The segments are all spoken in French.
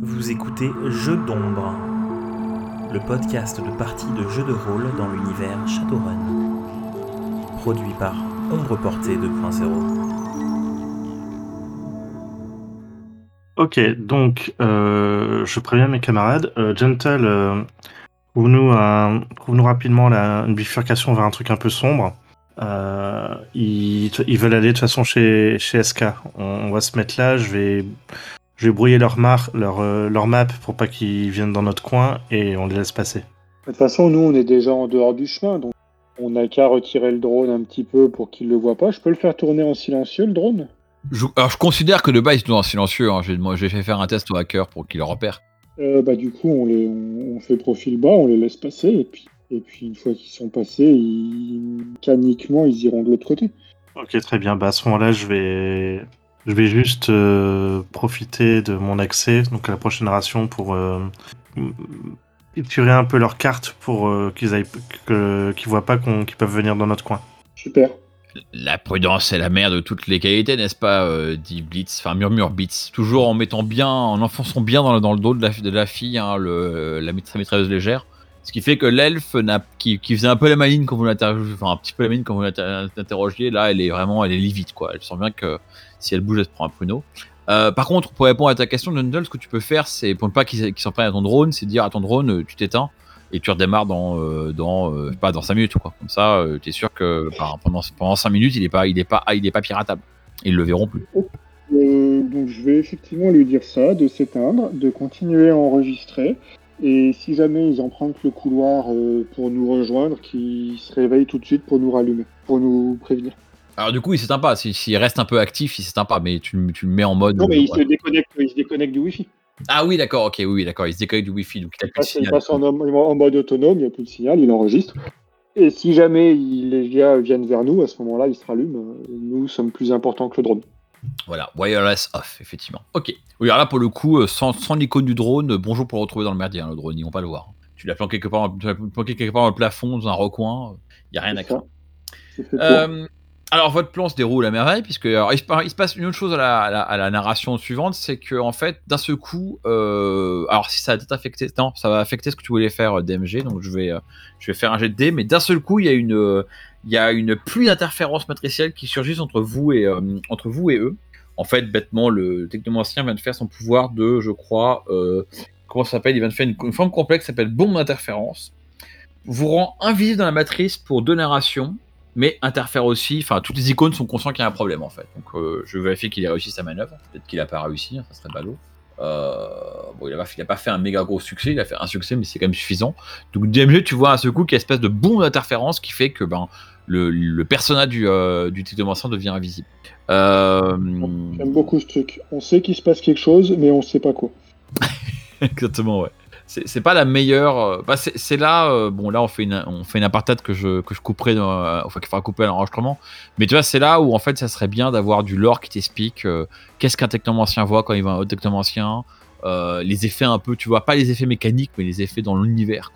Vous écoutez Jeux d'ombre, le podcast de parties de jeux de rôle dans l'univers Shadowrun. Produit par Ombre Portée 2.0. Ok, donc euh, je préviens mes camarades. Euh, Gentle, euh, trouve-nous rapidement une bifurcation vers un truc un peu sombre. Euh, ils, veulent aller de toute façon chez, chez SK. On va se mettre là, je vais, je vais brouiller leur, mar, leur, euh, leur map pour pas qu'ils viennent dans notre coin et on les laisse passer. De toute façon, nous, on est déjà en dehors du chemin, donc on n'a qu'à retirer le drone un petit peu pour qu'il le voit pas. Je peux le faire tourner en silencieux, le drone? Je, alors, je considère que de base, ils sont en silencieux. Hein. J'ai fait faire un test au hacker pour qu'il le repère. Euh, bah, Du coup, on, les, on, on fait profil bas, on les laisse passer, et puis, et puis une fois qu'ils sont passés, ils, mécaniquement, ils iront de l'autre côté. Ok, très bien. Bah, à ce moment-là, je vais, je vais juste euh, profiter de mon accès, donc à la prochaine ration, pour euh, tirer un peu leur carte pour euh, qu'ils aillent, que- qu'ils voient pas qu'on- qu'ils peuvent venir dans notre coin. Super. La prudence est la mère de toutes les qualités, n'est-ce pas euh, dit Blitz, enfin murmure Blitz. Toujours en mettant bien, en enfonçant bien dans, le- dans le dos de la, de la fille, hein, le, la maîtresse maîtresse légère. Ce qui fait que l'elfe n'a- qui, qui faisait un peu la maline quand vous l'interrogez, enfin un petit peu la maline quand vous l'inter- l'interrogiez, là elle est vraiment, elle est livide quoi. Elle sent bien que si elle bouge, elle se prend un pruneau. Par contre, pour répondre à ta question, Dundle, ce que tu peux faire, c'est pour ne pas qu'ils qu'ils s'en prennent à ton drone, c'est dire à ton drone, euh, tu t'éteins et tu redémarres dans, euh, dans euh, pas, dans 5 minutes quoi. Comme ça, tu es sûr que bah, pendant, pendant 5 minutes, il est pas, il pas, il pas piratable. Ils le verront plus. Donc je vais effectivement lui dire ça, de s'éteindre, de continuer à enregistrer. Et si jamais ils empruntent le couloir pour nous rejoindre, qu'ils se réveillent tout de suite pour nous rallumer, pour nous prévenir. Alors du coup, il s'éteint pas. S'il reste un peu actif, il s'éteint pas, mais tu, le- tu le mets en mode. Non, mais il ouais. se déconnecte, il se déconnecte du Wi-Fi. Ah oui, d'accord, ok, oui, d'accord. Il se déconnecte du Wi-Fi, donc il a Il plus de passe, il passe en, en mode autonome, il n'y a plus de signal, il enregistre. Et si jamais il- les gars viennent vers nous, à ce moment-là, ils se rallument. Euh, Nous sommes plus importants que le drone. Voilà, wireless off, effectivement. Ok. Oui, alors là, pour le coup, euh, sans, sans l'icône du drone, euh, bonjour pour le retrouver dans le merdier, hein, le drone, ils vont pas le voir. Tu l'as planqué quelque part, tu l'as planqué quelque part dans le plafond, dans un recoin, il y a rien à craindre. Euh, alors votre plan se déroule à merveille puisque il, se, passe une autre chose à la, narration suivante, c'est que en fait d'un seul coup, euh, alors si ça a peut-être affecté, non, ça va affecter ce que tu voulais faire euh, DMG, donc je vais, euh, je vais faire un jet de dés, mais d'un seul coup il y a une, il y a une pluie d'interférences matricielles qui surgissent entre vous et entre vous et eux. En fait, bêtement, le technomancien vient de faire son pouvoir de, je crois, comment ça s'appelle Il vient de faire une, une forme complexe qui s'appelle bombe d'interférence. Vous rend invisible dans la matrice pour deux narrations mais interfère aussi. Enfin, toutes les icônes sont conscients qu'il y a un problème en fait. Donc, euh, je vérifie qu'il a réussi sa manœuvre. Peut-être qu'il a pas réussi, hein, ça serait ballot. Euh, bon, il a, pas, fait un méga gros succès, il a fait un succès, mais c'est quand même suffisant. Donc, DMG, tu vois à ce coup qu'il y a une espèce de bombe d'interférence qui fait que ben, le, le personnage du, euh, du technomancien devient invisible. Euh, J'aime beaucoup ce truc. On sait qu'il se passe quelque chose, mais on sait pas quoi. Exactement, ouais. C'est pas la meilleure. euh, Bah c'est là, euh, bon là on fait une on fait une apartade que je que je couperai, euh, enfin qu'il faudra couper à l'enregistrement. Mais tu vois c'est là où en fait ça serait bien d'avoir du lore qui t'explique qu'est-ce qu'un technomancien voit quand il voit un autre technomancien, les effets un peu, tu vois pas les effets mécaniques mais les effets dans l'univers.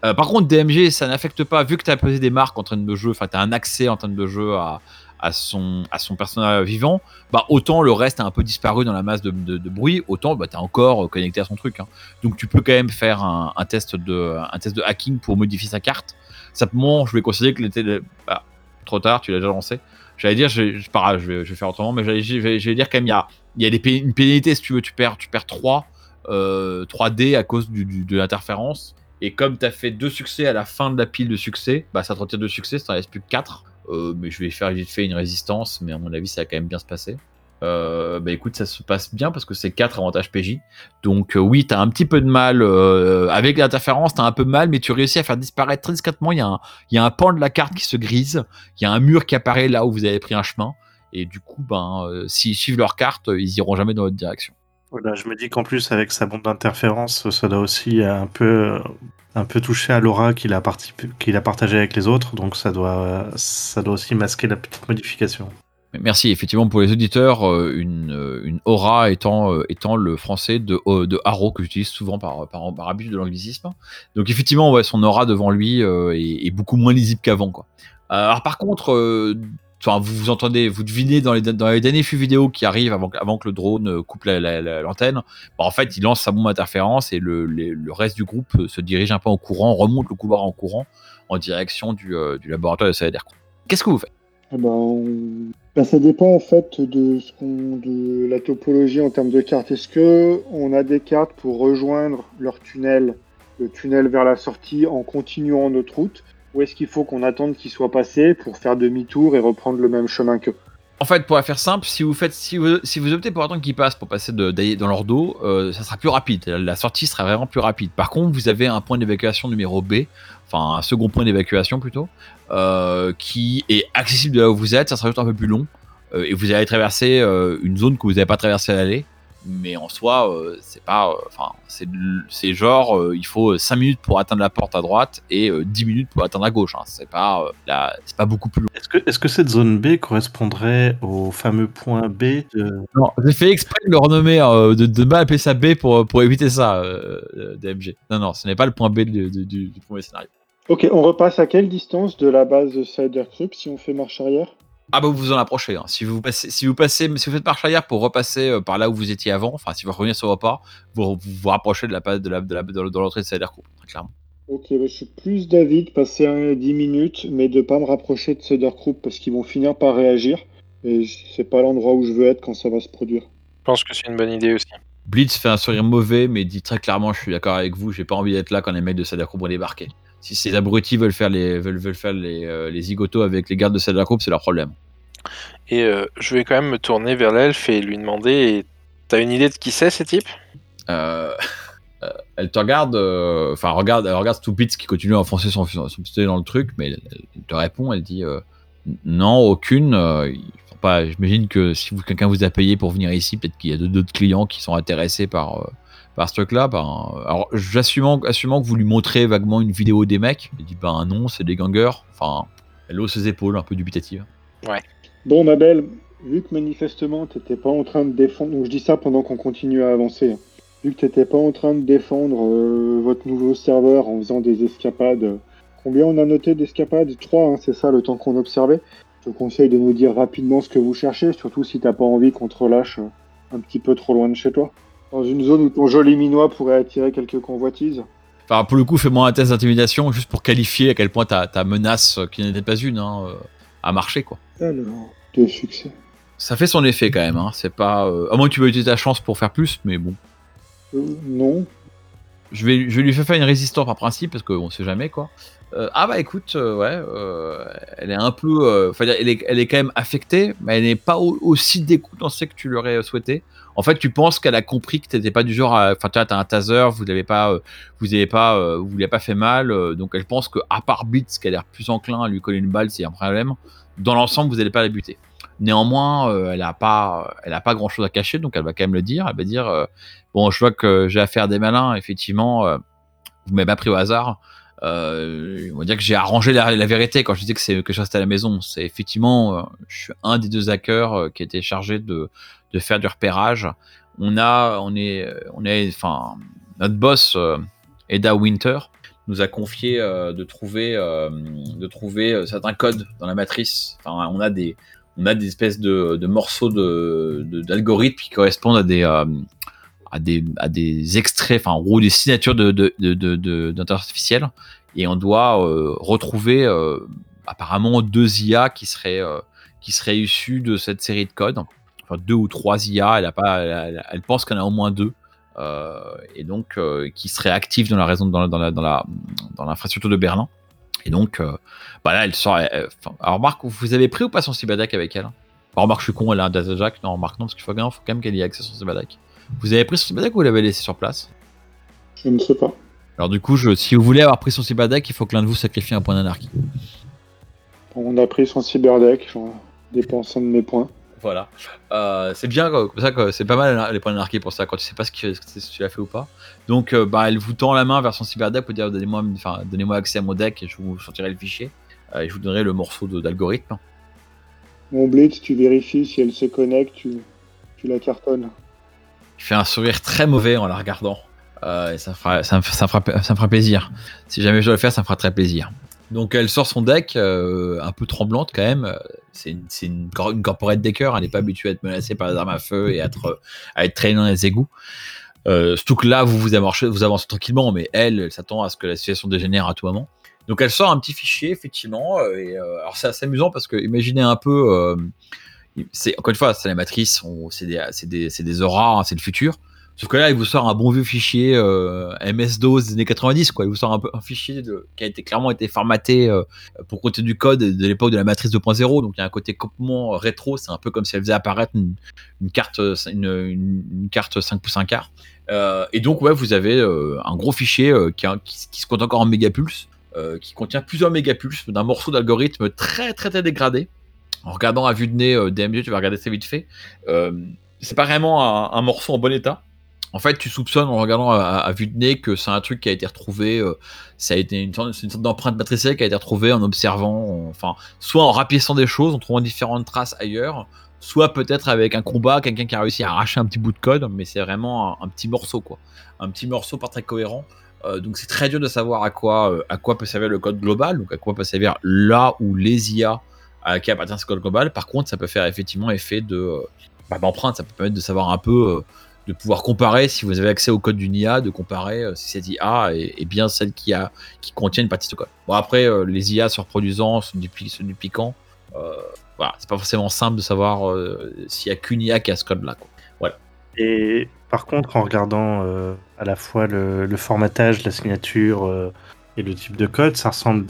par contre DMG ça n'affecte pas vu que tu as posé des marques en train de jeu, enfin tu as un accès en train de jeu à à son, à son personnage vivant, bah autant le reste a un peu disparu dans la masse de, bruit, autant bah, tu es encore connecté à son truc. hein. Donc tu peux quand même faire un, test de, un test de hacking pour modifier sa carte. Simplement, je vais considérer que l'été. Bah, trop tard, tu l'as déjà lancé. J'allais dire, je, je, pas je, vais, je faire autrement, mais j'allais, vais dire quand même, il y a, y a des une pénalité si tu veux, tu perds, tu perds 3, euh, 3D à cause de l'interférence. Et comme tu as fait deux succès à la fin de la pile de succès, bah ça te retire deux succès, ça ne reste plus que 4. Euh, mais je vais faire vite fait une résistance, mais à mon avis, ça va quand même bien se passer. Euh, bah écoute, ça se passe bien parce que c'est 4 avantages PJ. Donc euh, oui, t'as un petit peu de mal euh, avec l'interférence, t'as un peu mal, mais tu réussis à faire disparaître très discrètement. Il y, a un, il y a un pan de la carte qui se grise, il y a un mur qui apparaît là où vous avez pris un chemin, et du coup, ben, euh, s'ils suivent leur carte, ils iront jamais dans votre direction. Voilà, je me dis qu'en plus, avec sa bombe d'interférence, ça doit aussi un peu, un peu toucher à l'aura qu'il a, qu'il a partagé avec les autres, donc ça doit, ça doit aussi masquer la petite modification. Merci. Effectivement, pour les auditeurs, euh, une, euh, une aura étant, euh, étant le français de, euh, de haro que j'utilise souvent par, par, par habitude de l'anglicisme. Donc, effectivement, ouais, son aura devant lui euh, est, est beaucoup moins lisible qu'avant. Euh, alors, par contre, euh, enfin, vous entendez, vous devinez dans les, derniers flux vidéo qui arrivent avant, que- le drone euh, coupe la- la- la- l'antenne, bah, en fait, il lance sa bombe d'interférence et le, reste du groupe euh, se dirige un peu en courant, remonte le couloir en courant en direction du, euh, laboratoire de Salader. Qu'est-ce que vous faites? Eh ben, ben, ça dépend en fait de, ce de la topologie en termes de cartes. Est-ce que on a des cartes pour rejoindre leur tunnel, le tunnel vers la sortie en continuant notre route, ou est-ce qu'il faut qu'on attende qu'ils soient passés pour faire demi-tour et reprendre le même chemin qu'eux En fait, pour la faire simple, si vous faites, si vous, si vous optez pour attendre qu'ils passent pour passer dans leur dos, euh, ça sera plus rapide. La sortie sera vraiment plus rapide. Par contre, vous avez un point d'évacuation numéro B, enfin un second point d'évacuation plutôt, euh, qui est accessible de là où vous êtes. Ça sera juste un peu plus long euh, et vous allez traverser une zone que vous n'avez pas traversée à l'aller. Mais en soi, euh, c'est pas, euh, enfin, c'est, c'est genre, euh, il faut 5 minutes pour atteindre la porte à droite et euh, 10 minutes pour atteindre à gauche. hein. C'est pas, euh, la- pas beaucoup plus long. Est-ce que, est-ce que cette zone B correspondrait au fameux point B de... Non, j'ai fait exprès de le renommer, euh, de ne pas appeler ça B pour, pour éviter ça, DMG. Non, non, ce n'est pas le point B du, du- du- du premier scénario. Ok, on repasse à quelle distance de la base de Cider Crypt si on fait marche arrière? Ah bah vous vous en approchez. hein. Si vous passez, si vous passez, si vous faites marche arrière pour repasser euh, par là où vous étiez avant, enfin si vous revenez sur vos pas, vous vous, vous rapprochez de la de la de la de l'entrée de Cider Coupe, très clairement. Ok, bah, je suis plus d'avis de passer un 10 minutes, mais de pas me rapprocher de Cider Crypt parce qu'ils vont finir par réagir. Et c'est pas l'endroit où je veux être quand ça va se produire. Je pense que c'est une bonne idée aussi. Blitz fait un sourire mauvais, mais dit très clairement, je suis d'accord avec vous, j'ai pas envie d'être là quand les mecs de Cider Coupe vont débarquer. Si ces abrutis veulent faire les veulent, veulent faire les, euh, les zigotos avec les gardes de Cider Coupe, c'est leur problème. Et euh, je vais quand même me tourner vers l'elfe et lui demander T'as une idée de qui c'est ces types? Euh, euh, elle te regarde, enfin regarde, elle regarde Stupitz qui continue à enfoncer son, son pistolet dans le truc, mais elle, elle te répond, elle dit non, aucune. J'imagine que si vous- quelqu'un vous a payé pour venir ici, peut-être qu'il y a d'autres clients qui sont intéressés par par ce truc-là. Ben, alors j'assumant, assumant que vous lui montrez vaguement une vidéo des mecs, elle dit ben non, c'est des gangers. Enfin, elle hausse ses épaules, un peu dubitative. Bon, ma belle, vu que manifestement t'étais pas en train de défendre, donc je dis ça pendant qu'on continue à avancer, hein. vu que t'étais pas en train de défendre euh, votre nouveau serveur en faisant des escapades, combien on a noté d'escapades? Trois, hein, c'est ça le temps qu'on observait. Je te conseille de nous dire rapidement ce que vous cherchez, surtout si t'as pas envie qu'on te relâche euh, un petit peu trop loin de chez toi. Dans une zone où ton joli minois pourrait attirer quelques convoitises. Enfin, pour le coup, fais-moi un test d'intimidation juste pour qualifier à quel point ta, ta menace, euh, qui n'était pas une, hein, euh, a marché quoi. Alors, deux succès. Ça fait son effet quand même. Hein. C'est pas. euh, À moins que tu veuilles utiliser ta chance pour faire plus, mais bon. Euh, non, Je vais, je vais lui faire faire une résistance par principe parce qu'on sait jamais quoi. Euh, ah bah écoute, euh, ouais, euh, elle est un peu, euh, enfin, elle est, elle est quand même affectée, mais elle n'est pas au- aussi décontenancée que tu l'aurais souhaité. En fait, tu penses qu'elle a compris que t'étais pas du genre, enfin, tu t'as un taser, vous l'avez pas, euh, vous avez pas, euh, vous l'avez pas fait mal, euh, donc elle pense que à part Blitz, qui a l'air plus enclin à lui coller une balle a un problème, dans l'ensemble, vous n'allez pas la buter. Néanmoins, elle a pas, elle a pas grand chose à cacher, donc elle va quand même le dire. Elle va dire, bon, je vois que j'ai affaire à des malins, effectivement, vous m'avez pas pris au hasard. Euh, on va dire que j'ai arrangé la, vérité quand je disais que c'est que je restais à la maison. C'est effectivement, je suis un des deux hackers qui était chargé de, de faire du repérage. On a, on est, on est, enfin, notre boss euh, Eda Winter nous a confié euh, de trouver, euh, de trouver certains codes dans la matrice. Enfin, on a des, on a des espèces de, morceaux de, de- d'algorithmes qui correspondent à des, à des, à des extraits, enfin, en des signatures artificielle. Et on doit retrouver apparemment deux IA qui seraient, qui seraient issus de cette série de codes. Enfin, deux ou trois IA. Elle, a pas, elle, elle- pense en a au moins deux. Euh, et donc, euh, qui seraient actifs dans la raison, dans, la, dans, la, dans, la, dans l'infrastructure de Berlin. Et donc, euh, bah là, elle sort. elle- elle- enfin, alors, Marc, vous avez pris ou pas son cyberdeck avec elle? Alors, Marc, je suis con, elle a un data jack. Non, Marc, non, parce qu'il faut, faut quand même qu'elle ait accès à son cyberdeck. Vous avez pris son cyberdeck ou vous l'avez laissé sur place? Je ne sais pas. Alors, du coup, je, si vous voulez avoir pris son cyberdeck, il faut que l'un de vous sacrifie un point d'anarchie. On a pris son cyberdeck en dépensant de mes points. Voilà. Euh, c'est bien, comme ça, quoi. c'est pas mal les points d'anarchie pour ça, quand tu sais pas ce que, si tu l'as fait ou pas. Donc, euh, bah, elle vous tend la main vers son cyberdeck pour dire donnez-moi donnez accès à mon deck et je vous sortirai le fichier. Euh, et je vous donnerai le morceau d'algorithme. Mon Blitz, tu vérifies si elle se connecte, tu, tu la cartonnes. Il fait un sourire très mauvais en la regardant. Et ça, fera, ça, me, ça, me fera, ça me fera plaisir. Si jamais je dois le faire, ça me fera très plaisir. Donc elle sort son deck, un peu tremblante quand même. C'est une, une, cor- une corporate decker, elle n'est pas habituée à être menacée par les armes à feu et à être, à être traînée dans les égouts. Euh, surtout que là, vous vous avancez, vous avancez tranquillement, mais elle, elle s'attend à ce que la situation dégénère à tout moment. Donc elle sort un petit fichier, effectivement. euh, euh, alors c'est assez amusant parce que imaginez un peu, euh, c'est encore une fois, c'est la matrice, c'est des, des, des auras, hein, c'est le futur. Sauf que là, il vous sort un bon vieux fichier euh, MS-DOS des années 90, quoi. Il vous sort un, un fichier qui a été clairement été formaté euh, pour compter du code de l'époque de la matrice 2.0. Donc il y a un côté complètement rétro. C'est un peu comme si elle faisait apparaître une, carte, une, carte 5 pouces 1 quart. Euh, et donc ouais, vous avez un gros fichier euh, qui, se compte encore en mégapulses, euh, qui contient plusieurs mégapulses d'un morceau d'algorithme très très dégradé. En regardant à vue de nez DMG, tu vas regarder ça vite fait. C'est pas vraiment un, un morceau en bon état. En fait, tu soupçonnes en regardant à, vue de nez que c'est un truc qui a été retrouvé. euh, ça a été une sorte, d'empreinte matricielle qui a été retrouvée en observant, en- enfin, soit en rapissant des choses, en trouvant différentes traces ailleurs, soit peut-être avec un combat, quelqu'un qui a réussi à arracher un petit bout de code, mais c'est vraiment un, petit morceau, quoi. Un petit morceau pas très cohérent. Euh, donc c'est très dur de savoir à quoi, euh, à quoi peut servir le code global, donc à quoi peut servir là où les IA à qui appartient ce code global. Par contre, ça peut faire effectivement effet de euh, bah, d'empreinte, ça peut permettre de savoir un peu, euh, de pouvoir comparer si vous avez accès au code d'une IA, de comparer euh, si cette IA est, bien celle qui a qui contient une partie de code. Bon après, euh, les IA se reproduisant, se, dupli- se dupliquant, euh, voilà, c'est pas forcément simple de savoir euh, s'il y a qu'une IA qui a ce code-là. quoi. Et par contre, en regardant à la fois le, formatage, la signature et le type de code, ça ressemble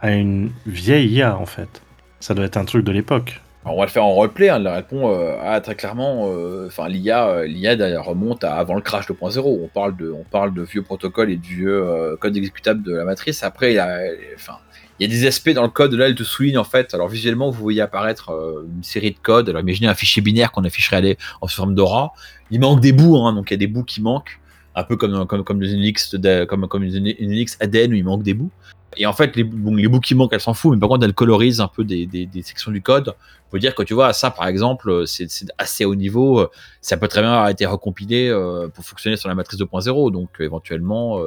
à une vieille IA en fait. Ça doit être un truc de l'époque. On va le faire en roleplay, hein, elle répond euh, ah, très clairement, euh, enfin l'IA, euh, l'IA remonte à avant le crash 2.0. On parle de, on parle de vieux protocoles et de vieux codes exécutables de la matrice. Après, il y a, enfin, il y a des aspects dans le code. Là, elle te souligne en fait. Alors visuellement, vous voyez apparaître une série de codes. Alors imaginez un fichier binaire qu'on afficherait en forme d'aura. Il manque des bouts, hein, donc il y a des bouts qui manquent, un peu comme comme une comme comme une Unix ADN où il manque des bouts. Et en fait, les, bon, qui manquent, elle s'en fout, mais par contre, elle colorise un peu des, sections du code. Faut dire que tu vois, ça par exemple, c'est assez haut niveau. euh, Ça peut très bien avoir été recompilé euh, pour fonctionner sur la matrice 2.0. Donc euh, éventuellement,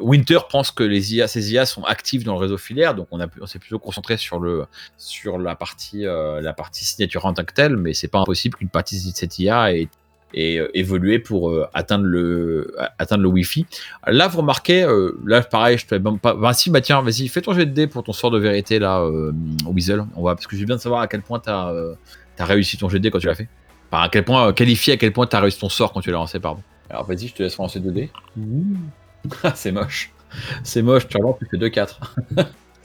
Winter pense que les IA, ces IA sont actives dans le réseau filaire. Donc on, s'est plutôt concentré sur la partie la partie signature en tant que telle, mais c'est pas impossible qu'une partie de cette IA ait, ait, euh, évolué pour euh, atteindre le atteindre le Wi-Fi. Là, vous remarquez, euh, là, pareil, je te ben, pas. Ben, si, bah tiens, vas-y, fais ton jet de dé pour ton sort de vérité, là, euh, Weasel. On va, parce que j'ai bien de savoir à quel point t'as euh, as réussi ton jet de dé quand tu l'as fait. Enfin, à quel point, euh, qualifié à quel point t'as réussi ton sort quand tu l'as lancé, pardon. Alors, vas-y, je te laisse lancer 2 dés. Ah, c'est moche. C'est moche, tu relances plus que 2-4.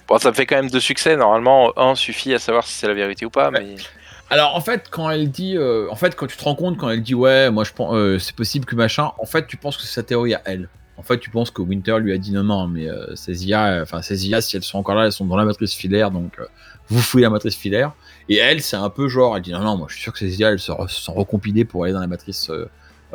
Bon, ça me fait quand même deux succès. Normalement, un suffit à savoir si c'est la vérité ou pas. Mais Alors en fait, quand elle dit, euh, en fait, quand tu te rends compte, quand elle dit ouais, moi je pense, euh, c'est possible que machin, en fait, tu penses que c'est sa théorie à elle. En fait, tu penses que Winter lui a dit non, non, mais euh, ces IA, enfin ces IA, si elles sont encore là, elles sont dans la matrice filaire, donc vous fouillez la matrice filaire. Et elle, c'est un peu genre, elle dit non, non, moi je suis sûr que ces IA, elles se sont recompilées pour aller dans la matrice.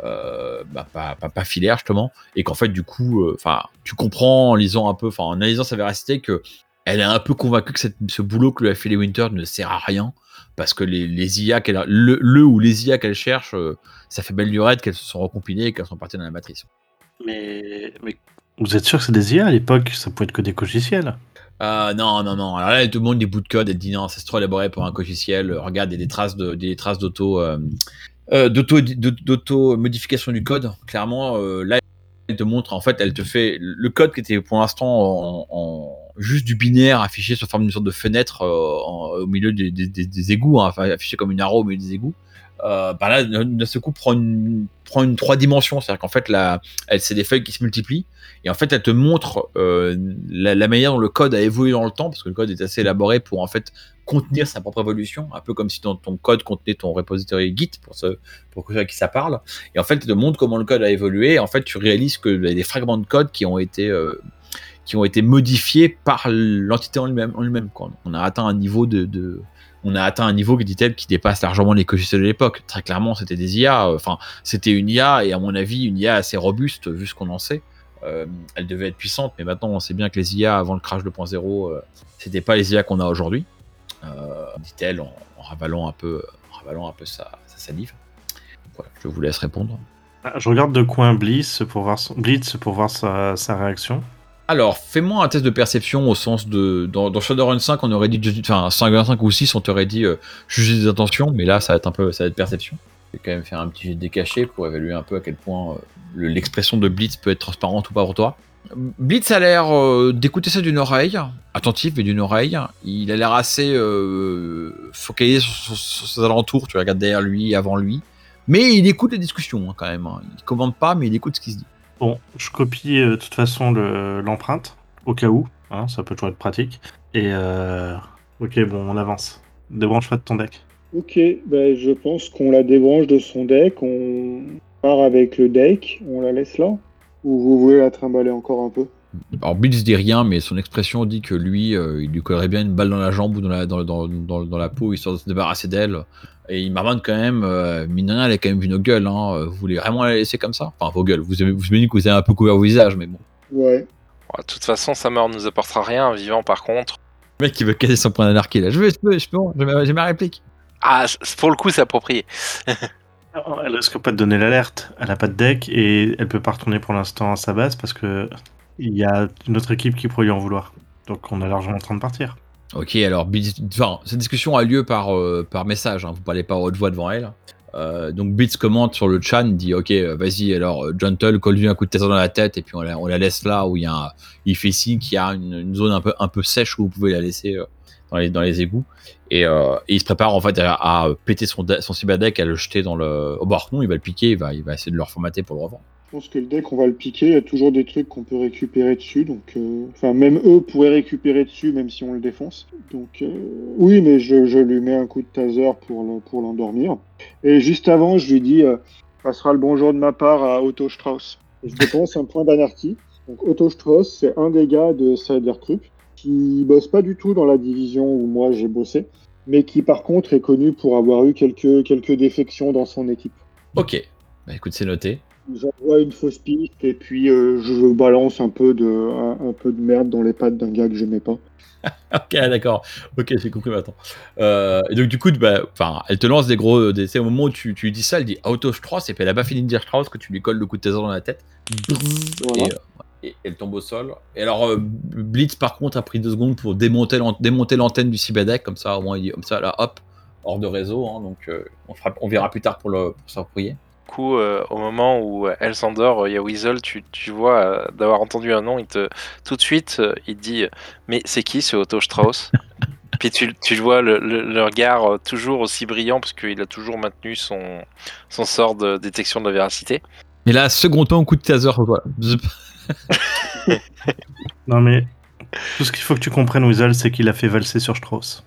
bah, pas, filaire justement et qu'en fait du coup enfin tu comprends en lisant un peu enfin en analysant sa véracité que elle est un peu convaincue que cette- ce boulot que lui a fait les Winter ne sert à rien parce que les, les IA qu'elle le, le ou les IA qu'elle cherche, euh, ça fait belle lurette qu'elles se sont recompilées et qu'elles sont parties dans la matrice. Mais, mais vous êtes sûr que c'est des IA à l'époque? Ça pouvait être que des logiciels. Euh, non, non, non. Alors là, elle te montre des bouts de code. Elle te dit non, c'est trop élaboré pour un logiciel. Euh, Regarde, il y a des traces de, des traces d'auto, euh, euh, d'auto, d'auto modification du code. Clairement, là, elle te montre. En fait, elle te fait le code qui était pour l'instant en, en- juste du binaire affiché sous forme d'une sorte de fenêtre euh, au milieu des, des- égouts, hein, affiché comme une arrow au milieu des égouts. Euh, bah là, d'un seul coup, prend une, prend une trois dimensions. C'est-à-dire qu'en fait, là, elle, c'est des feuilles qui se multiplient. Et en fait, elle te montre euh, la, manière dont le code a évolué dans le temps, parce que le code est assez élaboré pour en fait contenir sa propre évolution, un peu comme si ton, ton code contenait ton repository Git pour ce pour que à qui ça parle. Et en fait, elle te montre comment le code a évolué. Et en fait, tu réalises que y a des fragments de code qui ont été euh, qui ont été modifiés par l'entité en lui-même. On a atteint un niveau de, on a atteint un niveau dit-elle qui dépasse largement les logiciels de l'époque. Très clairement, c'était des IA. Enfin, c'était une IA et à mon avis une IA assez robuste vu ce qu'on en sait. Euh, elle devait être puissante, mais maintenant on sait bien que les IA avant le crash 2.0, euh, c'était pas les IA qu'on a aujourd'hui. Euh, dit-elle en, ravalant un peu, ravalant un peu sa, sa salive. Je vous laisse répondre. Ah, Je regarde de coin Blitz pour voir, Blitz pour voir sa, sa réaction. Alors, fais-moi un test de perception au sens de. Dans, Shadowrun 5, on aurait dit. Enfin, 5, 5 ou 6, on t'aurait dit euh, juger des intentions, mais là, ça va être un peu. Ça va être perception. Je vais quand même faire un petit jet décaché pour évaluer un peu à quel point euh, le- l'expression de Blitz peut être transparente ou pas pour toi. Blitz a l'air euh, d'écouter ça d'une oreille, attentif mais d'une oreille. Il a l'air assez euh, focalisé sur ses alentours, tu regardes derrière lui, avant lui. Mais il écoute les discussions hein, quand même. hein. Il commande pas, mais il écoute ce qui se dit. Bon, je copie euh, de toute façon le- l'empreinte, au cas où, hein, ça peut toujours être pratique. Et euh... ok, bon, on avance. Débranche-toi de ton deck. Ok, ben, je pense qu'on la débranche de son deck, on part avec le deck, on la laisse là Ou vous voulez la trimballer encore un peu? Alors Blitz dit rien, mais son expression dit que lui, euh, il lui collerait bien une balle dans la jambe ou dans la, dans, dans, dans, dans la peau, histoire de se débarrasser d'elle. Et il marmonne quand même, euh, mine de rien, elle a quand même vu nos gueules. Hein. Vous voulez vraiment la laisser comme ça? Enfin, vos gueules. Vous avez, vous avez dit que vous avez un peu couvert vos visages, mais bon. Ouais. De toute façon, sa mort nous apportera rien. Vivant, par contre. Le mec qui veut casser son point d'anarchie là. Je veux, je peux, je peux, j'ai ma, j'ai ma réplique. Ah, pour le coup, c'est approprié. Elle risque pas de donner l'alerte. Elle a pas de deck et elle peut pas retourner pour l'instant à sa base parce que il y a une autre équipe qui pourrait lui en vouloir. Donc on est largement en train de partir. Ok, alors enfin, cette discussion a lieu par, euh, par message, hein, vous parlez pas haute voix devant elle. Euh, donc Blitz commente sur le chat, dit ok, euh, vas-y, alors Gentle, colle-lui un coup de taser dans la tête et puis on la, laisse là où il y a un- il fait signe qu'il y a une, zone un peu, un peu sèche où vous pouvez la laisser dans, les, dans les égouts. Et, il se prépare en fait à, péter son, son cyberdeck, à le jeter dans le. Oh bah non, il va le piquer, il va, il va essayer de le reformater pour le revendre. Je pense que le deck, on va le piquer, il y a toujours des trucs qu'on peut récupérer dessus, donc... euh, Enfin, même eux pourraient récupérer dessus, même si on le défonce. Donc, euh, oui, mais je, lui mets un coup de taser pour pour l'endormir. Et juste avant, je lui dis, euh, passera le bonjour de ma part à Otto Strauss. Et je dépense un point d'anarchie. Donc, Otto Strauss, c'est un des gars de Cybertrup qui bosse pas du tout dans la division où moi j'ai bossé, mais qui par contre est connu pour avoir eu quelques, quelques défections dans son équipe. Ok, bah écoute, c'est noté. J'envoie une fausse piste et puis euh, je balance un peu, de, un, un peu de merde dans les pattes d'un gars que j'aimais pas. Ok, d'accord. Ok, j'ai compris maintenant. Euh, et donc, du coup, bah, elle te lance des gros. Des, c'est au moment où tu, tu dis ça, elle dit Auto Strauss, et puis elle a pas fini de dire Strauss que tu lui colles le coup de taser dans la tête. Voilà. Et, euh, et elle tombe au sol. Et alors, euh, Blitz, par contre, a pris deux secondes pour démonter, l'an- démonter l'antenne du cyberdeck, comme ça, au moins, il dit comme ça, là, hop, hors de réseau. hein, donc, euh, on, fera, on verra plus tard pour, le, pour s'approprier. Coup, euh, au moment où euh, elle s'endort, euh, il y a Weasel, tu, tu vois, euh, d'avoir entendu un nom, il te, tout de suite, euh, il te dit Mais c'est qui ce Otto Strauss? Puis tu, tu vois le, le- le regard toujours aussi brillant, parce qu'il a toujours maintenu son, son sort de détection de la véracité. Et là, second temps, coup de taser, voilà. Non mais tout ce qu'il faut que tu comprennes, Weasel, c'est qu'il a fait valser sur Strauss.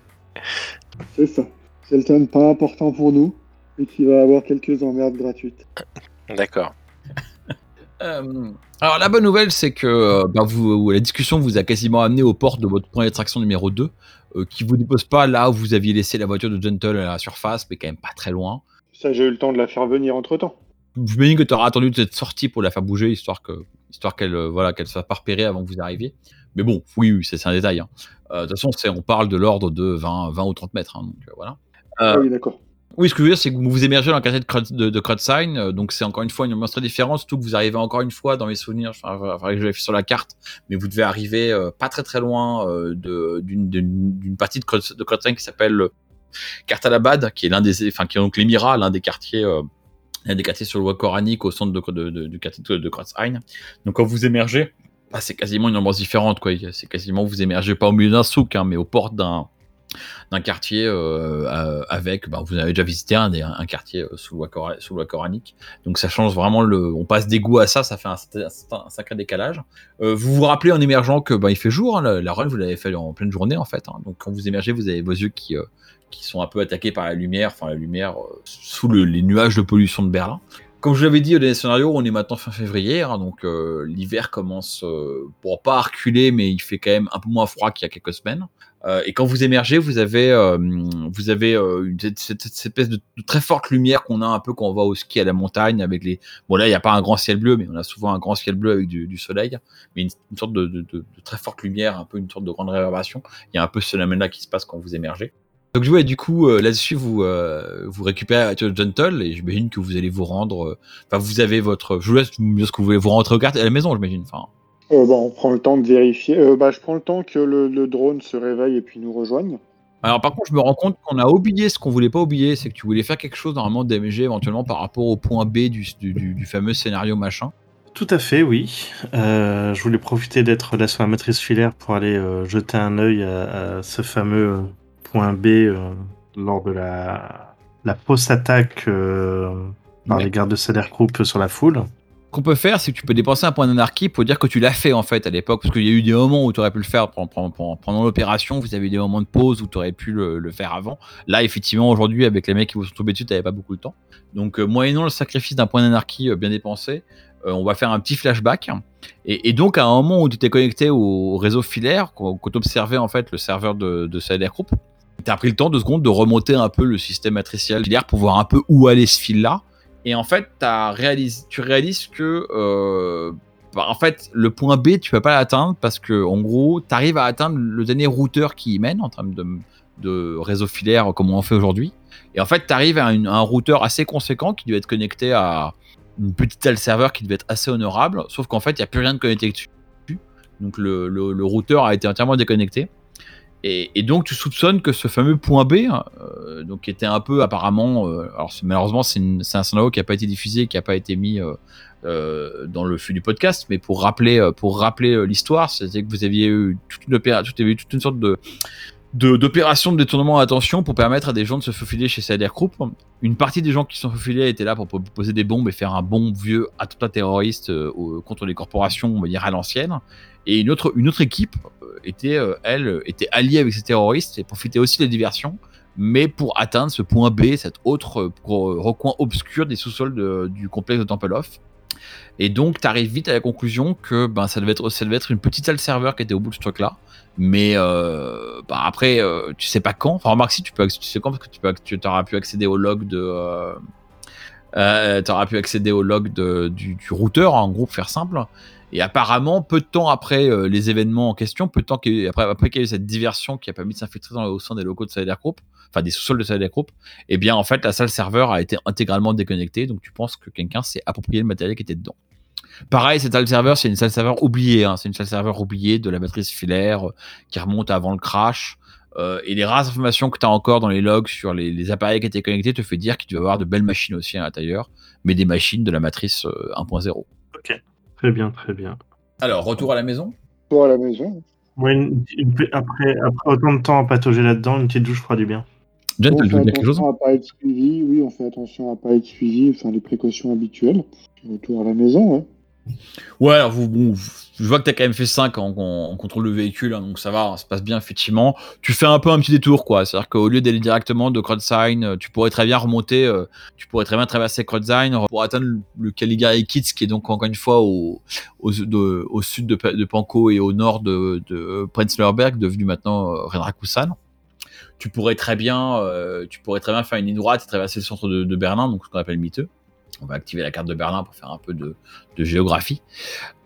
C'est ça. Quelqu'un de pas important pour nous et qui va avoir quelques emmerdes gratuites. D'accord. Euh, alors la bonne nouvelle, c'est que euh, bah, vous, la discussion vous a quasiment amené aux portes de votre point d'attraction numéro 2, euh, qui vous dépose pas là où vous aviez laissé la voiture de Gentle à la surface, mais quand même pas très loin. Ça, j'ai eu le temps de la faire venir entre temps. Je me dis que tu auras attendu cette sortie pour la faire bouger, histoire que, histoire qu'elle, euh, voilà, qu'elle soit pas repérée avant que vous arriviez. Mais bon, oui, oui, c'est un détail. hein. Euh, De toute façon, on parle de l'ordre de 20, 20 ou 30 mètres, hein, donc voilà. Ah oui, d'accord. Oui, ce que je veux dire, c'est que vous émergez dans le quartier de, de, euh, donc c'est encore une fois une ambiance très différente, surtout que vous arrivez encore une fois dans mes souvenirs, enfin, que je vérifie sur la carte, mais vous devez arriver euh, pas très très loin euh, d'une partie de, Crudsine qui s'appelle Kartalabad, qui est l'un des, enfin qui est donc l'Émirat, l'un des quartiers, euh, des quartiers sur le voie coranique au centre de, de- du quartier de, de. Donc quand vous émergez, bah, c'est quasiment une ambiance différente, quoi. C'est quasiment vous émergez pas au milieu d'un souk, hein, mais aux portes d'un d'un quartier euh, euh, avec, bah, vous avez déjà visité un, des- un quartier euh, sous loi, sous loi coranique, donc ça change vraiment le, on passe des goûts à ça, ça fait un, sacré décalage. Vous vous rappelez en émergeant que bah, il fait jour, hein, la, la run vous l'avez fait en pleine journée en fait, hein. donc quand vous émergez vous avez vos yeux qui sont un peu attaqués par la lumière, enfin la lumière sous le- les nuages de pollution de Berlin. Comme je l'avais dit au dernier scénario, on est maintenant fin février, hein, donc l'hiver commence, euh, bon pas reculer, mais il fait quand même un peu moins froid qu'il y a quelques semaines. Euh, et quand vous émergez, vous avez, euh, vous avez euh, cette, espèce de, très forte lumière qu'on a un peu quand on va au ski à la montagne avec les. Bon là, il n'y a pas un grand ciel bleu, mais on a souvent un grand ciel bleu avec du, soleil, mais une, sorte de, très forte lumière, un peu une sorte de grande réverbération. Il y a un peu ce phénomène-là qui se passe quand vous émergez. Donc ouais, du coup, là-dessus, vous, vous récupérez Gentle et j'imagine que vous allez vous rendre. Enfin, vous avez votre. Je vous laisse ce que vous voulez. Vous rentrez au quartier à la maison, j'imagine. Enfin, Euh, bon, on prend le temps de vérifier. Euh, bah, je prends le temps que le, le drone se réveille et puis nous rejoigne. Alors par contre, je me rends compte qu'on a oublié ce qu'on voulait pas oublier, c'est que tu voulais faire quelque chose normalement d'AMG éventuellement par rapport au point B du, du- du- du fameux scénario machin. Tout à fait, oui. Euh, je voulais profiter d'être là sur la matrice filaire pour aller euh, jeter un œil à, à ce fameux point B euh, lors de la, la fausse attaque euh, par Ouais. les gardes de Group sur la foule. Qu'on peut faire, c'est que tu peux dépenser un point d'anarchie pour dire que tu l'as fait en fait à l'époque, parce qu'il y a eu des moments où tu aurais pu le faire pendant, l'opération, vous avez eu des moments de pause où tu aurais pu le, faire avant. Là, effectivement, aujourd'hui, avec les mecs qui vous sont tombés dessus, tu pas beaucoup de temps. Donc, euh, moyennant le sacrifice d'un point d'anarchie euh, bien dépensé, euh, on va faire un petit flashback. Et, donc, à un moment où tu étais connecté au, au réseau filaire, quand, tu observais en fait le serveur de, de Cyber Group, tu as pris le temps deux secondes de remonter un peu le système matriciel filaire pour voir un peu où allait ce fil-là. Et en fait, tu réalises que euh, bah, en fait, le point B, tu peux pas l'atteindre parce que en gros, tu arrives à atteindre le dernier routeur qui y mène en termes de, réseau filaire comme on en fait aujourd'hui. Et en fait, tu arrives à, un routeur assez conséquent qui doit être connecté à une petite salle serveur qui devait être assez honorable. Sauf qu'en fait, il n'y a plus rien de connecté dessus. Donc le routeur a été entièrement déconnecté. Et, donc tu soupçonnes que ce fameux point B, hein, euh, donc qui était un peu apparemment, euh, alors malheureusement c'est un scénario qui n'a pas été diffusé, qui n'a pas été mis euh, dans le flux du podcast, mais pour rappeler, pour rappeler l'histoire, c'était que vous aviez eu toute une, opéra- toute une sorte de de- d'opération de, détournement d'attention pour permettre à des gens de se faufiler chez Cyber Group. Une partie des gens qui sont faufilés étaient là pour po- poser des bombes et faire un bon vieux attentat terroriste euh, contre les corporations, on va dire à l'ancienne. Et une autre, une autre équipe euh, était, euh, elle, était alliée avec ces terroristes et profitait aussi de la diversion, mais pour atteindre ce point B, cet autre recoin obscur des sous-sols du complexe de Tempelhof. Et donc, tu arrives vite à la conclusion que ben, ça, devait être, une petite salle serveur qui était au bout de ce truc-là. Mais euh, bah, après, euh, tu sais pas quand. Enfin, remarque si tu peux, tu sais quand parce que tu, peux, auras pu accéder au log de. Euh, pu accéder au log du, routeur, en gros, pour faire simple. Et apparemment, peu de temps après euh, les événements en question, peu de temps après, qu'il y a eu cette diversion qui a permis de s'infiltrer au sein des locaux de Cyber Group, enfin des sous-sols de Cyber Group, eh bien en fait la salle serveur a été intégralement déconnectée, donc tu penses que quelqu'un s'est approprié le matériel qui était dedans. Pareil, cette salle serveur, c'est une salle serveur oubliée, hein, c'est une salle serveur oubliée de la matrice filaire euh, qui remonte avant le crash. Euh, et les rares informations que tu as encore dans les logs sur les, appareils qui étaient connectés te fait dire qu'il doit y avoir de belles machines aussi à l'intérieur, mais des machines de la matrice euh, 1.0. Très bien, très bien. Alors, retour à la maison Pour à la maison. Ouais, une- une- après, après autant de temps à patauger là-dedans, une petite douche fera du bien. John, on tu fait veux dire quelque chose attention à pas être suivi. Oui, on fait attention à pas être suivi. Enfin, les précautions habituelles. Retour à la maison. Ouais. Ouais, alors vous, je vois que t'as quand même fait 5 en, en- en contrôle de véhicule, hein, donc ça va, ça se passe bien effectivement. Tu fais un peu un petit détour, quoi. C'est-à-dire qu'au lieu d'aller directement de Kreuzheim, tu pourrais très bien remonter, euh, tu pourrais très bien traverser Kreuzheim pour atteindre le, Caligari Kitz, qui est donc encore une fois au, sud de, de Pankow et au nord de, de Prenzlauer Berg, devenu maintenant euh. Tu pourrais très bien, euh, tu pourrais très bien faire une ligne droite et traverser le centre de, Berlin, donc ce qu'on appelle miteux. On va activer la carte de Berlin pour faire un peu de, géographie.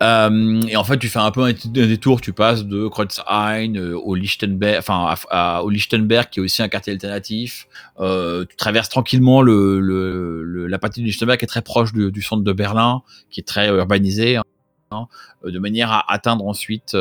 Euh, et en fait, tu fais un peu un, détour, tu passes de Kreuzheim euh, au Lichtenberg, enfin à- au Lichtenberg qui est aussi un quartier alternatif. Euh, tu traverses tranquillement le, le- le- la partie du Lichtenberg qui est très proche du, centre de Berlin, qui est très urbanisé, hein, de manière à atteindre ensuite.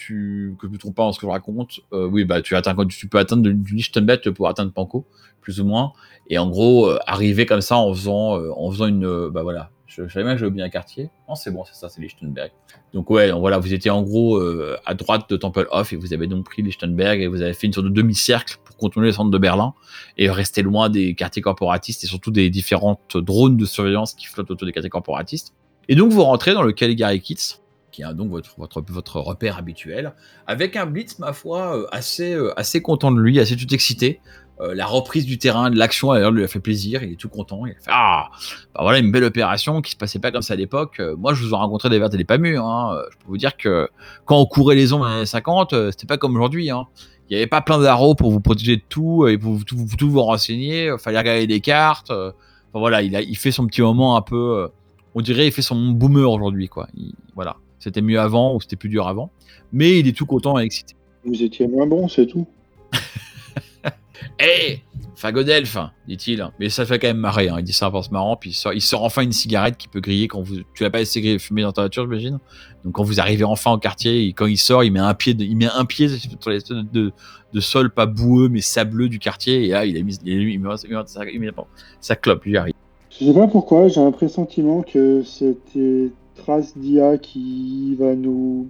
Tu, que je ne trompe pas dans ce que je raconte. euh, oui, bah tu tu peux atteindre du- Lichtenberg pour atteindre Pankow, plus ou moins. Et en gros, euh, arriver comme ça en faisant, euh, en faisant une, bah voilà, je, savais bien que j'ai oublié un quartier. Non, c'est bon, c'est ça, c'est Lichtenberg. Donc ouais, voilà, vous étiez en gros à droite de Tempelhof et vous avez donc pris Lichtenberg et vous avez fait une sorte de demi-cercle pour contourner le centre de Berlin et rester loin des quartiers corporatistes et surtout des différentes drones de surveillance qui flottent autour des quartiers corporatistes. Et donc vous rentrez dans le Caligari Kits, qui est donc votre, votre, votre repère habituel, avec un Blitz, ma foi, euh, assez, euh, assez content de lui, assez tout excité. Euh, la reprise du terrain, de l'action, d'ailleurs, lui a fait plaisir, il est tout content. Il a fait Ah, bah voilà une belle opération qui se passait pas comme ça à l'époque. Moi, je vous ai rencontré des vertes et des pas mûres. Hein. Je peux vous dire que quand on courait les ombres dans les années 50, euh, c'était pas comme aujourd'hui. Hein. Il n'y avait pas plein d'arrows pour vous protéger de tout et pour tout, vous- renseigner. Il fallait regarder des cartes. Enfin voilà, il, a, il fait son petit moment un peu. on dirait il fait son boomer aujourd'hui, quoi. Il- voilà. C'était mieux avant ou c'était plus dur avant. Mais il est tout content et excité. Vous étiez moins bon, c'est tout. Hé Fagodelf dit-il. Mais ça fait quand même marrer. hein. Il dit ça pense marrant. Puis il sort, il sort enfin une cigarette qui peut griller quand vous. Tu l'as pas laissé griller- fumer dans ta voiture, j'imagine. Donc quand vous arrivez enfin au quartier, et quand il sort, il met un pied, de- il met un pied sur les de, de, de sol pas boueux mais sableux du quartier. Et là, il a mis, il a mis, il met- il sa clope. Lui arrive. Je sais pas pourquoi, j'ai un pressentiment que c'était Trace d'IA qui va nous.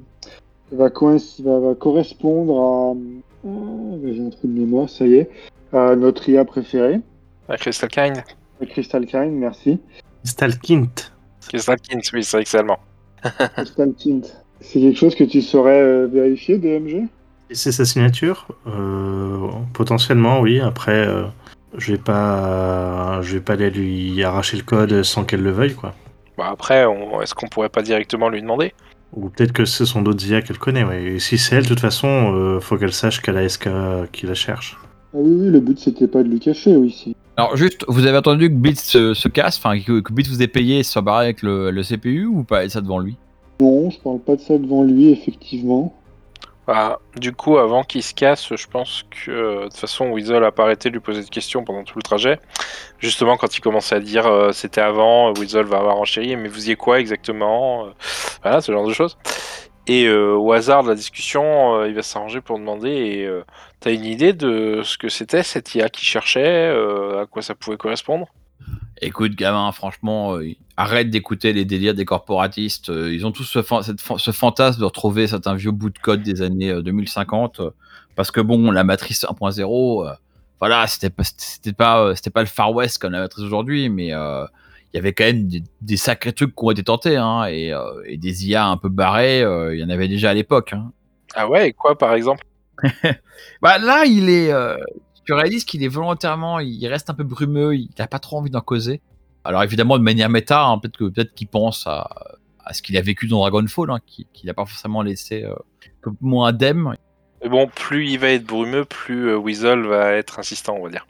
va, va, va correspondre à. Bah, j'ai un trou de mémoire, ça y est. À notre IA préférée, Ah, Crystal Kind. à Crystal Kind, merci. Stalkint. Crystal Kind, oui, c'est vrai que c'est quelque chose que tu saurais euh, vérifier, DMG Et c'est sa signature Euh, Potentiellement, oui. Après, euh, je vais pas, je vais pas aller lui arracher le code sans qu'elle le veuille, quoi. Bah après, on- est-ce qu'on pourrait pas directement lui demander? Ou peut-être que ce sont d'autres IA qu'elle connaît. Ouais. Et si c'est elle, de toute façon, euh, faut qu'elle sache qu'elle a SK qui la cherche. Ah oui, oui, le but c'était pas de lui cacher, oui, si. Alors juste, vous avez entendu que Blitz se, se casse, enfin que, que Blitz vous ait payé et se soit barré avec le, le CPU ou pas et ça devant lui? Non, je parle pas de ça devant lui, effectivement. Bah, Du coup, avant qu'il se casse, je pense que euh, de toute façon, Weasel a pas arrêté de lui poser de questions pendant tout le trajet. Justement, quand il commençait à dire euh, c'était avant, Weasel va avoir enchéri, mais vous y quoi exactement Euh, Voilà, ce genre de choses. Et euh, au hasard de la discussion, euh, il va s'arranger pour demander et euh, t'as une idée de ce que c'était cette IA qui cherchait, euh, à quoi ça pouvait correspondre? Écoute, gamin, franchement, euh, arrête d'écouter les délires des corporatistes. euh, ils ont tous ce, cette fantasme de retrouver certains vieux bouts de code des années euh, 2050. euh, parce que bon, la matrice 1.0, euh, voilà, c'était pas, pas, pas le Far West comme la matrice aujourd'hui, mais il y avait quand même des, des sacrés trucs qui ont été tentés, hein, et, et des IA un peu barrés, il y en avait déjà à l'époque. Hein. Ah ouais, et quoi par exemple? Bah là, il est. euh, tu réalises qu'il est volontairement, il reste un peu brumeux, il n'a pas trop envie d'en causer. Alors évidemment, de manière méta, hein, peut-être que peut-être qu'il pense à, à ce qu'il a vécu dans Dragonfall, hein, qui- qu'il n'a pas forcément laissé euh, un peu moins indemne. Mais bon, plus il va être brumeux, plus euh, Weasel va être insistant, on va dire.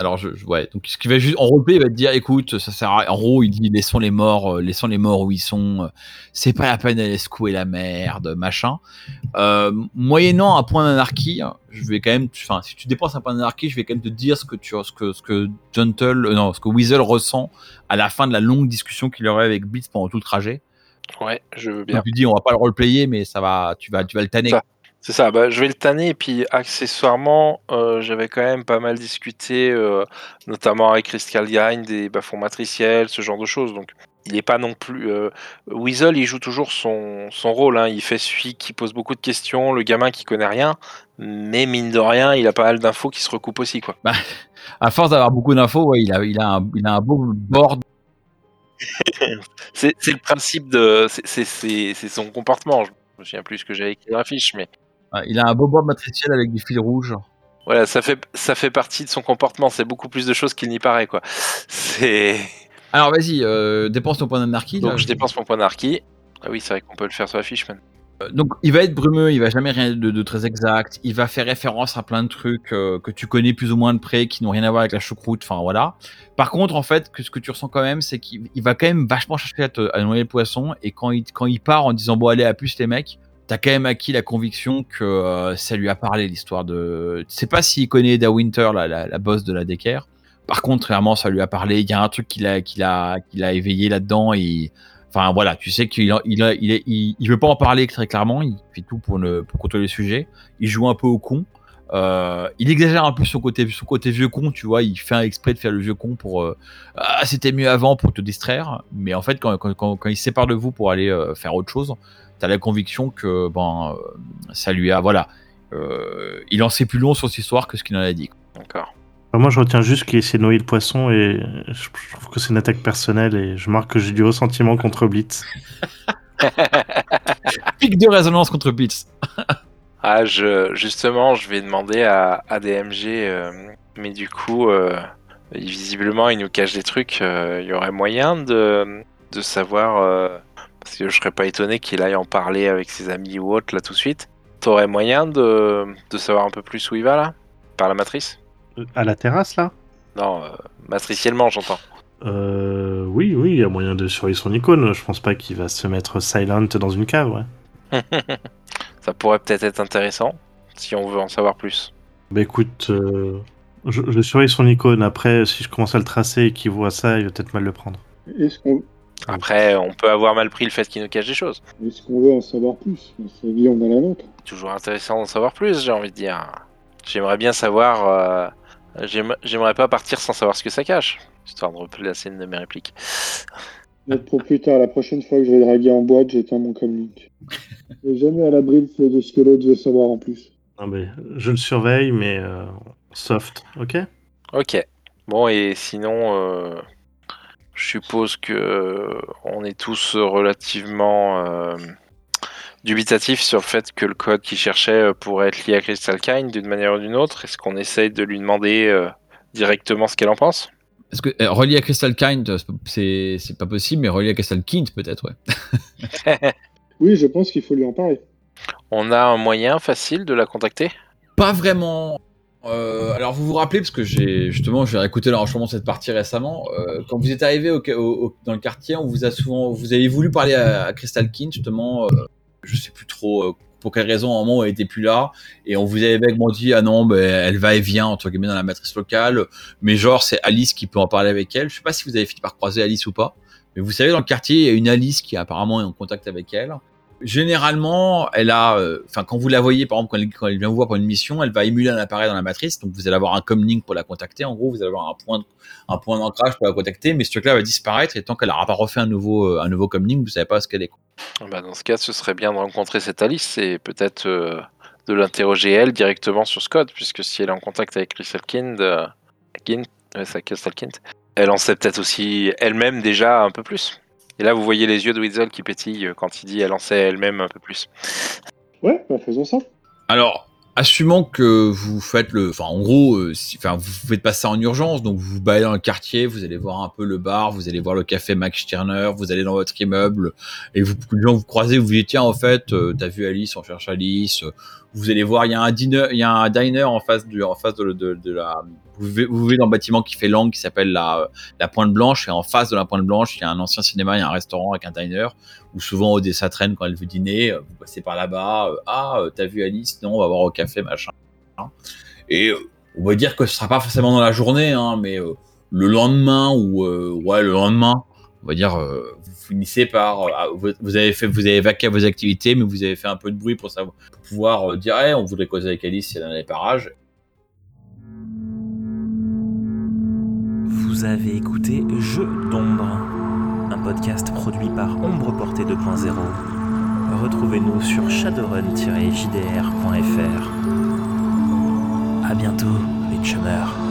Alors je, je- ouais, donc ce qui va juste en roleplay, il va te dire, écoute, ça sert à... en gros, il dit laissons les morts, euh, laissons les morts où ils sont. euh, c'est pas la peine d'aller secouer la merde, machin. Euh, moyennant un point d'anarchie, hein, je vais quand même, enfin, si tu dépenses un point d'anarchie, je vais quand même te dire ce que tu, ce que, ce que Gentle, non, ce que Weasel ressent à la fin de la longue discussion qu'il aurait avec Blitz pendant tout le trajet. Ouais, je veux bien. Donc tu dis, on va pas le roleplayer, mais ça va, tu vas, tu vas le tanner. Ça. C'est ça, bah, je vais le tanner et puis accessoirement, euh, j'avais quand même pas mal discuté, euh, notamment avec Crystal Gain, des bas-fonds matriciels, ce genre de choses. Donc, il n'est pas non plus. euh, Weasel, il joue toujours son, son rôle. hein. Il fait celui qui pose beaucoup de questions, le gamin qui connaît rien, mais mine de rien, il a pas mal d'infos qui se recoupent aussi, quoi. À force d'avoir beaucoup d'infos, ouais, il a, il a un, il a un beau board. C'est le principe de. c'est son comportement. Je me souviens plus ce que j'avais écrit dans la fiche, mais Il a un beau board matriciel avec des fils rouges. voilà, ça fait, ça fait partie de son comportement. C'est beaucoup plus de choses qu'il n'y paraît, quoi. C'est. Alors vas-y, euh, dépense ton point d'anarchie. là. Donc je dépense mon point d'archi. Ah oui, c'est vrai qu'on peut le faire sur la fiche, man. Euh, Donc il va être brumeux, il va jamais rien de, de très exact, il va faire référence à plein de trucs euh, que tu connais plus ou moins de près, qui n'ont rien à voir avec la choucroute, enfin voilà. Par contre, en fait, que ce que tu ressens quand même, c'est qu'il il va quand même vachement chercher à, te, à noyer le poisson, et quand il, quand il part en disant bon allez à plus les mecs, t'as quand même acquis la conviction que euh, ça lui a parlé l'histoire de... Tu sais pas s'il connaît Da Winter, la, la, boss de la Decker. Par contre, clairement, ça lui a parlé. Il y a un truc qu'il a, qu'il a, qu'il a éveillé là-dedans. Et enfin voilà, tu sais qu'il il, il, il, veut pas en parler très clairement. Il fait tout pour ne pour contrôler le sujet. Il joue un peu au con. Euh, il exagère un peu son côté, son côté vieux con, tu vois. Il fait un exprès de faire le vieux con pour euh, ah c'était mieux avant pour te distraire. Mais en fait, quand, quand, quand, il se sépare de vous pour aller faire autre chose, t'as la conviction que ben euh, ça lui a voilà. Euh, il en sait plus long sur cette histoire que ce qu'il en a dit. D'accord. Enfin, moi, je retiens juste qu'il essaie de noyer le poisson et je trouve que c'est une attaque personnelle et je marque que j'ai du ressentiment contre Blitz. Pic de résonance contre Blitz. Ah, je, justement, je vais demander à, à DMG, euh, mais du coup, euh, visiblement, il nous cache des trucs. euh, Il y aurait moyen de, de savoir, euh, parce que je serais pas étonné qu'il aille en parler avec ses amis ou autres là tout de suite. T'aurais moyen de, de savoir un peu plus où il va là? Par la matrice? Euh, À la terrasse, là? Non, euh, matriciellement, j'entends. euh, Oui, oui, il y a moyen de surveiller son icône. Je pense pas qu'il va se mettre silent dans une cave, ouais. Ça pourrait peut-être être intéressant, si on veut en savoir plus. Bah écoute, euh, je, je surveille son icône. Après, si je commence à le tracer et qu'il voit ça, il va peut-être mal le prendre. Est-ce qu'on Après, on peut avoir mal pris le fait qu'il nous cache des choses. est qu'on veut en savoir plus sa vie, on a la nôtre. Toujours intéressant d'en savoir plus, j'ai envie de dire. J'aimerais bien savoir. euh, j'aime- J'aimerais pas partir sans savoir ce que ça cache. Histoire de replacer une de mes répliques. Notre propriétaire, la prochaine fois que je vais draguer en boîte, j'éteins mon comlink. Jamais à l'abri de de ce que l'autre veut savoir en plus. Non, mais je le surveille, mais euh, soft, ok? Ok. Bon, et sinon, euh, je suppose que euh, on est tous relativement euh, dubitatifs sur le fait que le code qu'il cherchait euh, pourrait être lié à Crystal Kind d'une manière ou d'une autre. Est-ce qu'on essaye de lui demander euh, directement ce qu'elle en pense? Est-ce que euh, relié à Crystal Kind, c'est c'est pas possible, mais relié à Crystal Kind peut-être, ouais. Oui, je pense qu'il faut lui en parler. On a un moyen facile de la contacter? Pas vraiment. Euh, alors vous vous rappelez parce que j'ai justement j'ai réécouté l'enregistrement de cette partie récemment. euh, quand vous êtes arrivé dans le quartier, on vous a souvent vous avez voulu parler à, Crystal King justement. euh, je sais plus trop euh, pour quelle raison un moment elle était plus là et on vous avait vaguement dit ah non ben elle va et vient entre guillemets dans la matrice locale. Mais genre c'est Alice qui peut en parler avec elle. Je sais pas si vous avez fini par croiser Alice ou pas. Mais vous savez dans le quartier il y a une Alice qui apparemment est en contact avec elle. Généralement, elle a, euh, enfin, quand vous la voyez, par exemple, quand elle, vient vous voir pour une mission, elle va émuler un appareil dans la matrice. Donc, vous allez avoir un comlink pour la contacter. En gros, vous allez avoir un point, un point d'ancrage pour la contacter. Mais ce truc-là va disparaître et tant qu'elle n'aura pas refait un nouveau, euh, un nouveau comlink, vous savez pas ce qu'elle est. Bah, Dans ce cas, ce serait bien de rencontrer cette Alice et peut-être euh, de l'interroger elle directement sur ce code, puisque si elle est en contact avec Crystal Kind, euh, Kind ouais, c'est Crystal Kind, elle en sait peut-être aussi elle-même déjà un peu plus. Et là, vous voyez les yeux de Weasel qui pétillent quand il dit elle en sait elle-même un peu plus. Ouais, bah faisons ça. Alors, assumons que vous faites le, enfin, en gros, euh, si- enfin, vous faites pas ça en urgence. Donc, vous vous baladez dans le quartier, vous allez voir un peu le bar, vous allez voir le café Max Stirner, vous allez dans votre immeuble et vous, les gens vous croisez, vous vous dites tiens, en fait, euh, t'as vu Alice, on cherche Alice. Vous allez voir, il y a un dîner, il y a un diner en face du, en face de, la. Vous vivez, dans un bâtiment qui fait langue, qui s'appelle la, la Pointe Blanche, et en face de la Pointe Blanche, il y a un ancien cinéma, il y a un restaurant avec un diner, où souvent Odessa traîne quand elle veut dîner, euh, vous passez par là-bas, euh, ah, euh, t'as vu Alice Non, on va voir au café, machin. Et on va dire que ce sera pas forcément dans la journée, hein, mais le lendemain ou ouais, le lendemain, on va dire, euh, vous finissez par, euh, ah, vous, avez fait, vous avez vaqué à vos activités, mais vous avez fait un peu de bruit pour savoir, pour pouvoir euh, dire, Eh, on voudrait causer avec Alice si elle est dans les parages. Vous avez écouté Jeu d'ombre, un podcast produit par Ombre Portée 2.0. Retrouvez-nous sur shadowrun-jdr.fr. À bientôt, les chumeurs.